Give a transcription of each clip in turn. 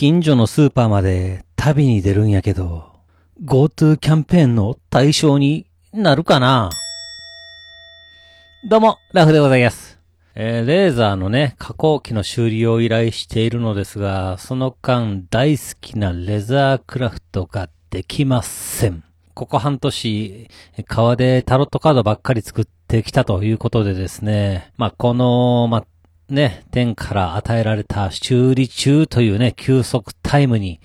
近所のスーパーまで旅に出るんやけど、GoTo キャンペーンの対象になるかな？どうも、ラフでございます。えーレーザーのね、加工機の修理を依頼しているのですが、その間大好きなレザークラフトができません。ここ半年、革でタロットカードばっかり作ってきたということでですね、まあ、この、まあ、ね、天から与えられた修理中というね、休息タイムに、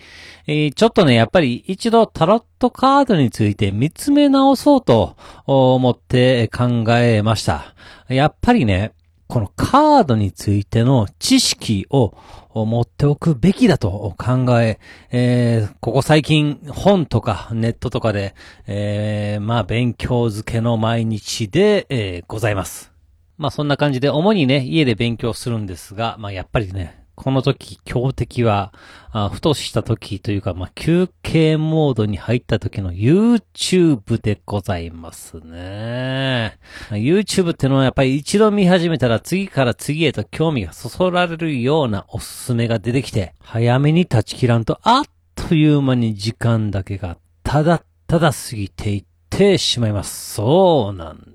えーちょっとね、やっぱり一度タロットカードについて見つめ直そうと思って考えました。やっぱりね、このカードについての知識を持っておくべきだと考え、えーここ最近本とかネットとかで、えーまあ勉強漬けの毎日で、えーございます。まあそんな感じで主にね、家で勉強するんですが、まあやっぱりね、この時、強敵は、あふとした時というか、まあ休憩モードに入った時の YouTube でございますね。YouTube ってのはやっぱり一度見始めたら次から次へと興味がそそられるようなおすすめが出てきて、早めに立ち切らんとあっという間に時間だけがただただ過ぎていってしまいます。そうなんです。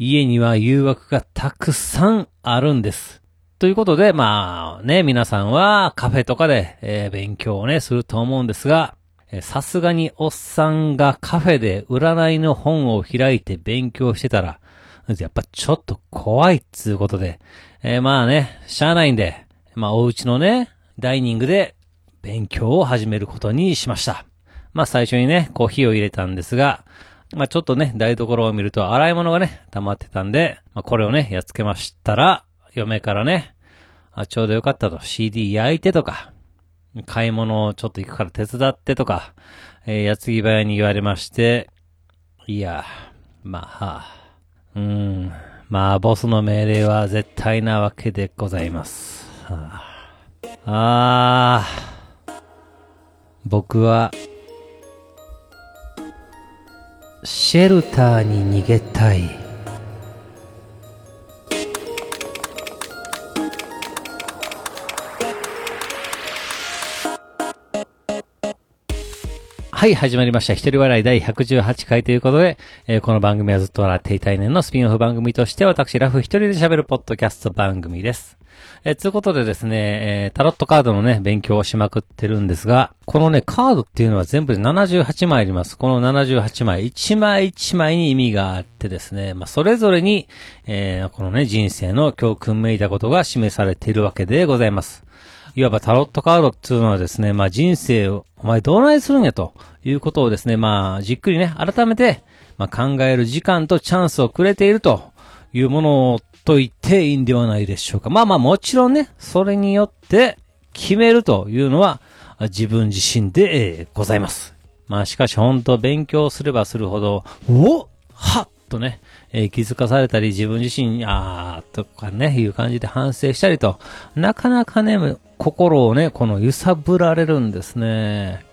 家には誘惑がたくさんあるんです。ということで、まあね、皆さんはカフェとかで、えー勉強をね、すると思うんですが、さすがにおっさんがカフェで占いの本を開いて勉強してたら、やっぱちょっと怖いっつうことで、えーまあね、しゃあないんで、まあお家のね、ダイニングで勉強を始めることにしました。まあ最初にね、コーヒーを入れたんですが、まあちょっとね、台所を見ると洗い物がね、溜まってたんで、まあこれをね、やっつけましたら、嫁からね、あ、ちょうどよかったと、CD 焼いてとか、買い物をちょっと行くから手伝ってとか、えー、矢継ぎ早に言われまして、いや、まあ、はあ、うーん、まあ、ボスの命令は絶対なわけでございます。はあ、あ僕は、シェルターに逃げたい。はい、始まりました。一人笑い第118回ということで、えーこの番組はずっと笑っていたい年のスピンオフ番組として、私、ラフ一人で喋るポッドキャスト番組です。えー、ということでですね、えータロットカードのね、勉強をしまくってるんですが、このね、カードっていうのは全部で78枚あります。この78枚、1枚1枚に意味があってですね、まあ、それぞれに、えーこのね、人生の教訓めいたことが示されているわけでございます。いわばタロットカードっていうのはですね、まあ人生を、お前どうないするんやということをですね、まあじっくりね、改めて、まあ考える時間とチャンスをくれているというものをと言っていいんではないでしょうか。まあまあもちろんね、それによって決めるというのは自分自身で、ございます。まあしかし本当勉強すればするほど、おはっとね、えー気づかされたり自分自身に、あーとかね、いう感じで反省したりと、なかなかね、心をね、この揺さぶられるんですね。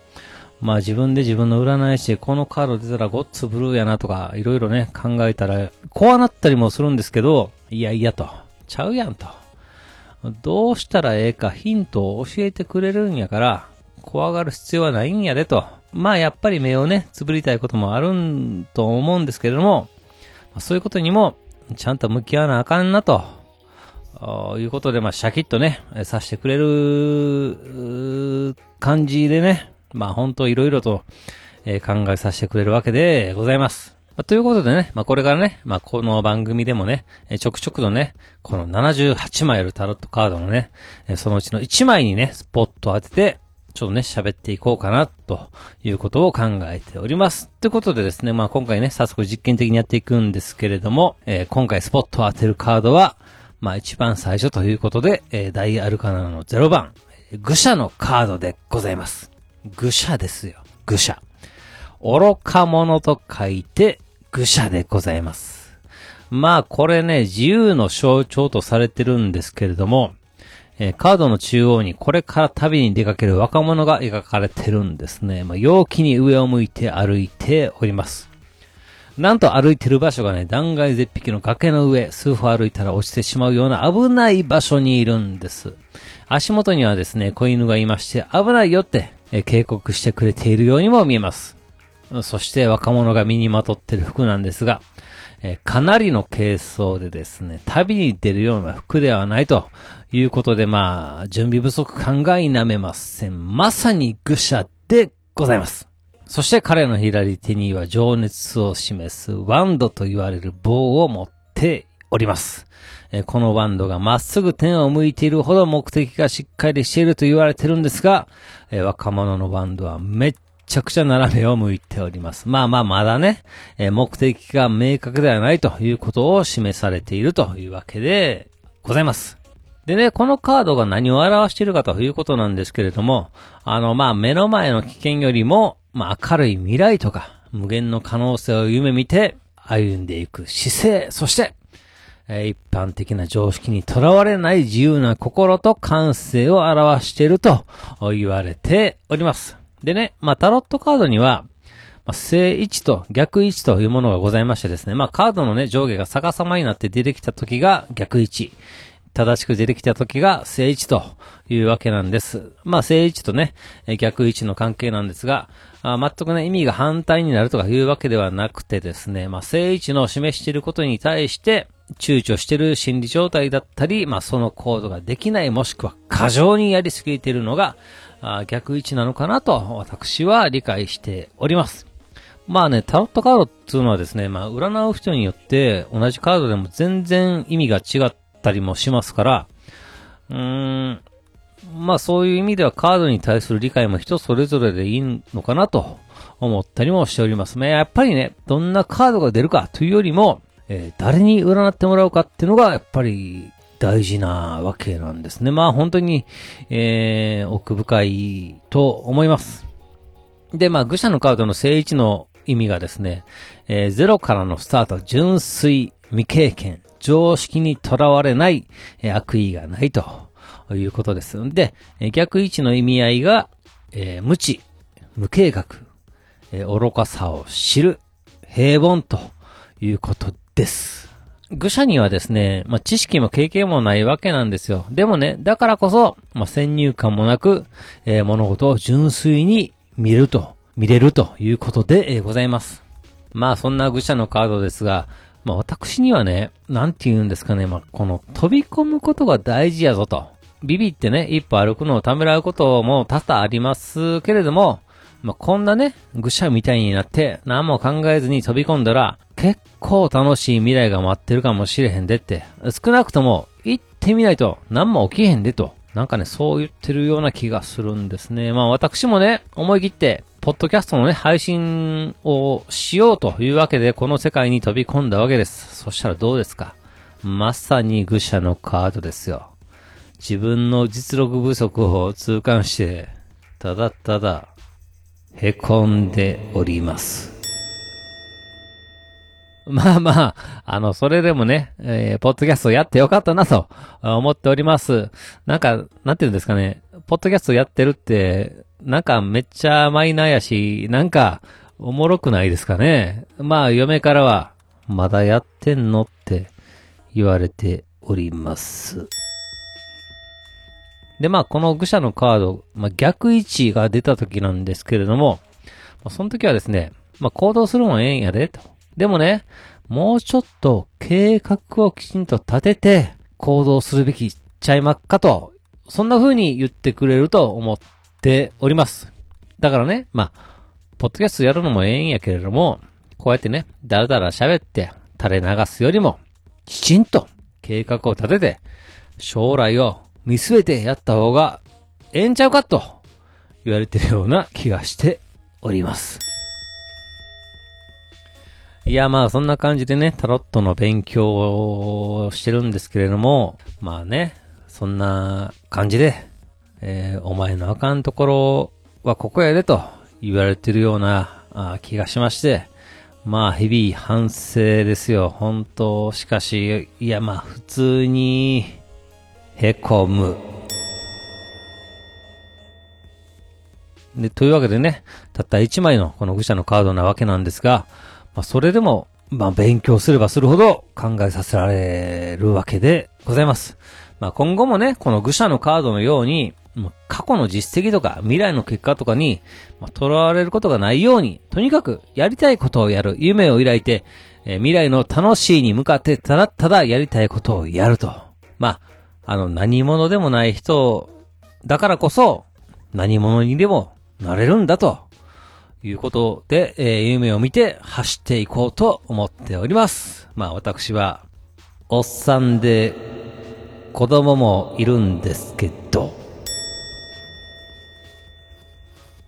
まあ自分で自分の占い師このカード出たらゴッツブルーやなとか、いろいろね、考えたら、こうなったりもするんですけど、いやいやと、ちゃうやんと。どうしたらええかヒントを教えてくれるんやから、怖がる必要はないんやでと。まあやっぱり目をね、つぶりたいこともあるんと思うんですけれども、そういうことにも、ちゃんと向き合わなあかんなと。あーいうことで、まあ、シャキッとね、さしてくれる、感じでね、まあ、本当いろいろと、えー考えさせてくれるわけでございます。まあということでね、まあ、これからね、まあ、この番組でもね、えーちょくちょくとね、この78枚あるタロットカードのね、えーそのうちの1枚にね、スポットを当てて、ちょっとね、喋っていこうかな、ということを考えております。ということでですね、まあ今回ね、早速実験的にやっていくんですけれども、えー今回スポットを当てるカードは、まあ一番最初ということで、えー大アルカナの0番、愚者のカードでございます。愚者ですよ。愚者。愚か者と書いて、愚者でございます。まあこれね、自由の象徴とされてるんですけれども、えーカードの中央にこれから旅に出かける若者が描かれてるんですね。まあ、陽気に上を向いて歩いております。なんと歩いてる場所がね、断崖絶壁の崖の上、数歩歩いたら落ちてしまうような危ない場所にいるんです。足元にはですね、子犬がいまして、危ないよって、え警告してくれているようにも見えます。そして若者が身にまとってる服なんですが、えかなりの軽装でですね、旅に出るような服ではないということで、まあ、準備不足感が否めません。まさに愚者でございます。そして彼の左手には情熱を示すワンドと言われる棒を持っております。えこのワンドがまっすぐ点を向いているほど目的がしっかりしていると言われてるんですが、え若者のワンドはめっちゃくちゃ斜めを向いております。まあまあまだね、え目的が明確ではないということを示されているというわけでございます。でね、このカードが何を表しているかということなんですけれども、あの、まあ、目の前の危険よりも、まあ、明るい未来とか、無限の可能性を夢見て、歩んでいく姿勢、そして、えー、一般的な常識にとらわれない自由な心と感性を表していると言われております。でね、まあ、タロットカードには、まあ、正位置と逆位置というものがございましてですね、まあ、カードのね、上下が逆さまになって出てきた時が逆位置。正しく出てきた時が正位置というわけなんです。まあ、正位置とね、逆位置の関係なんですが、あ全くね、意味が反対になるとかいうわけではなくてですね、まあ、正位置の示していることに対して、躊躇してる心理状態だったり、まあ、その行動ができない、もしくは過剰にやりすぎているのが、あ逆位置なのかなと、私は理解しております。まあね、タロットカードっていうのはですね、まあ、占う人によって同じカードでも全然意味が違っったりもしますから、うーん、まあそういう意味ではカードに対する理解も人それぞれでいいのかなと思ったりもしておりますね。やっぱりね、どんなカードが出るかというよりも、えー、誰に占ってもらうかっていうのがやっぱり大事なわけなんですね。まあ本当に、えー、奥深いと思います。で、まあ愚者のカードの正位置の意味がですね、えー、ゼロからのスタート、純粋、未経験、常識にとらわれない、え悪意がないということです。で、逆位置の意味合いが、えー、無知、無計画、えー、愚かさを知る、平凡ということです。愚者にはですね、まあ、知識も経験もないわけなんですよ。でもね、だからこそ、まあ、先入観もなく、えー、物事を純粋に見ると、見れるということで、え、ございます。まあ、そんな愚者のカードですが、まあ私にはね、なんて言うんですかね、まあこの飛び込むことが大事やぞと。ビビってね、一歩歩くのをためらうことも多々ありますけれども、まあこんなね、愚者みたいになって何も考えずに飛び込んだら、結構楽しい未来が待ってるかもしれへんでって、少なくとも行ってみないと何も起きへんでと。なんかね、そう言ってるような気がするんですね。まあ私もね、思い切って、ポッドキャストのね、配信をしようというわけで、この世界に飛び込んだわけです。そしたらどうですか？まさに愚者のカードですよ。自分の実力不足を痛感して、ただただ、凹んでおります。まあまあ、あの、それでもね、えー、ポッドキャストやってよかったなと思っております。なんか、なんて言うんですかね、ポッドキャストやってるって、なんかめっちゃマイナーやし、なんかおもろくないですかね。まあ嫁からは、まだやってんのって言われております。で、まあこの愚者のカード、まあ逆位置が出た時なんですけれども、ま、その時はですね、まあ行動するもんええんやで、と。でもね、もうちょっと計画をきちんと立てて行動するべきちゃいまっかと、そんな風に言ってくれると思っております。だからね、まあ、ポッドキャストやるのもええんやけれども、こうやってね、だらだら喋って垂れ流すよりも、きちんと計画を立てて、将来を見据えてやった方がええんちゃうかと言われてるような気がしております。いや、まあ、そんな感じでね、タロットの勉強をしてるんですけれども、まあね、そんな感じで、えー、お前のあかんところはここやでと言われてるようなあ気がしまして、まあ、日々反省ですよ。本当しかし、いや、まあ、普通に、へこむ。で、というわけでね、たった1枚のこの愚者のカードなわけなんですが、まあ、それでも、まあ、勉強すればするほど考えさせられるわけでございます。まあ、今後もね、この愚者のカードのように、過去の実績とか未来の結果とかに、まあ、囚われることがないように、とにかくやりたいことをやる、夢を抱いて、えー、未来の楽しいに向かってただただやりたいことをやると。まあ、あの、何者でもない人だからこそ、何者にでもなれるんだと。いうことで、えー、夢を見て走っていこうと思っております。まあ私は、おっさんで、子供もいるんですけど、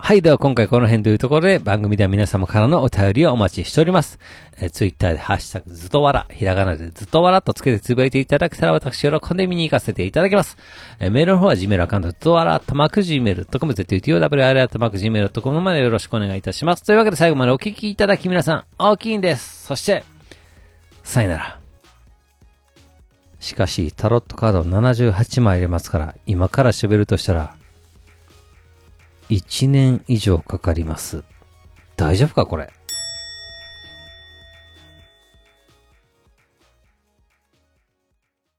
はい。では今回この辺というところで番組では皆様からのお便りをお待ちしております。えー、ツイッターでハッシュタグずっとわら、ひらがなでずっとわらとつけてつぶやいていただけたら私喜んで見に行かせていただきます。えー、メールの方は Gmail アカウントずっとわら、たまく Gmail.com、ZTOWR たまく Gmail.com までよろしくお願いいたします。というわけで最後までお聞きいただき皆さん、大きいんです。そして、さよなら。しかし、タロットカード78枚入れますから、今から喋るとしたら、1年以上かかります。大丈夫かこれ。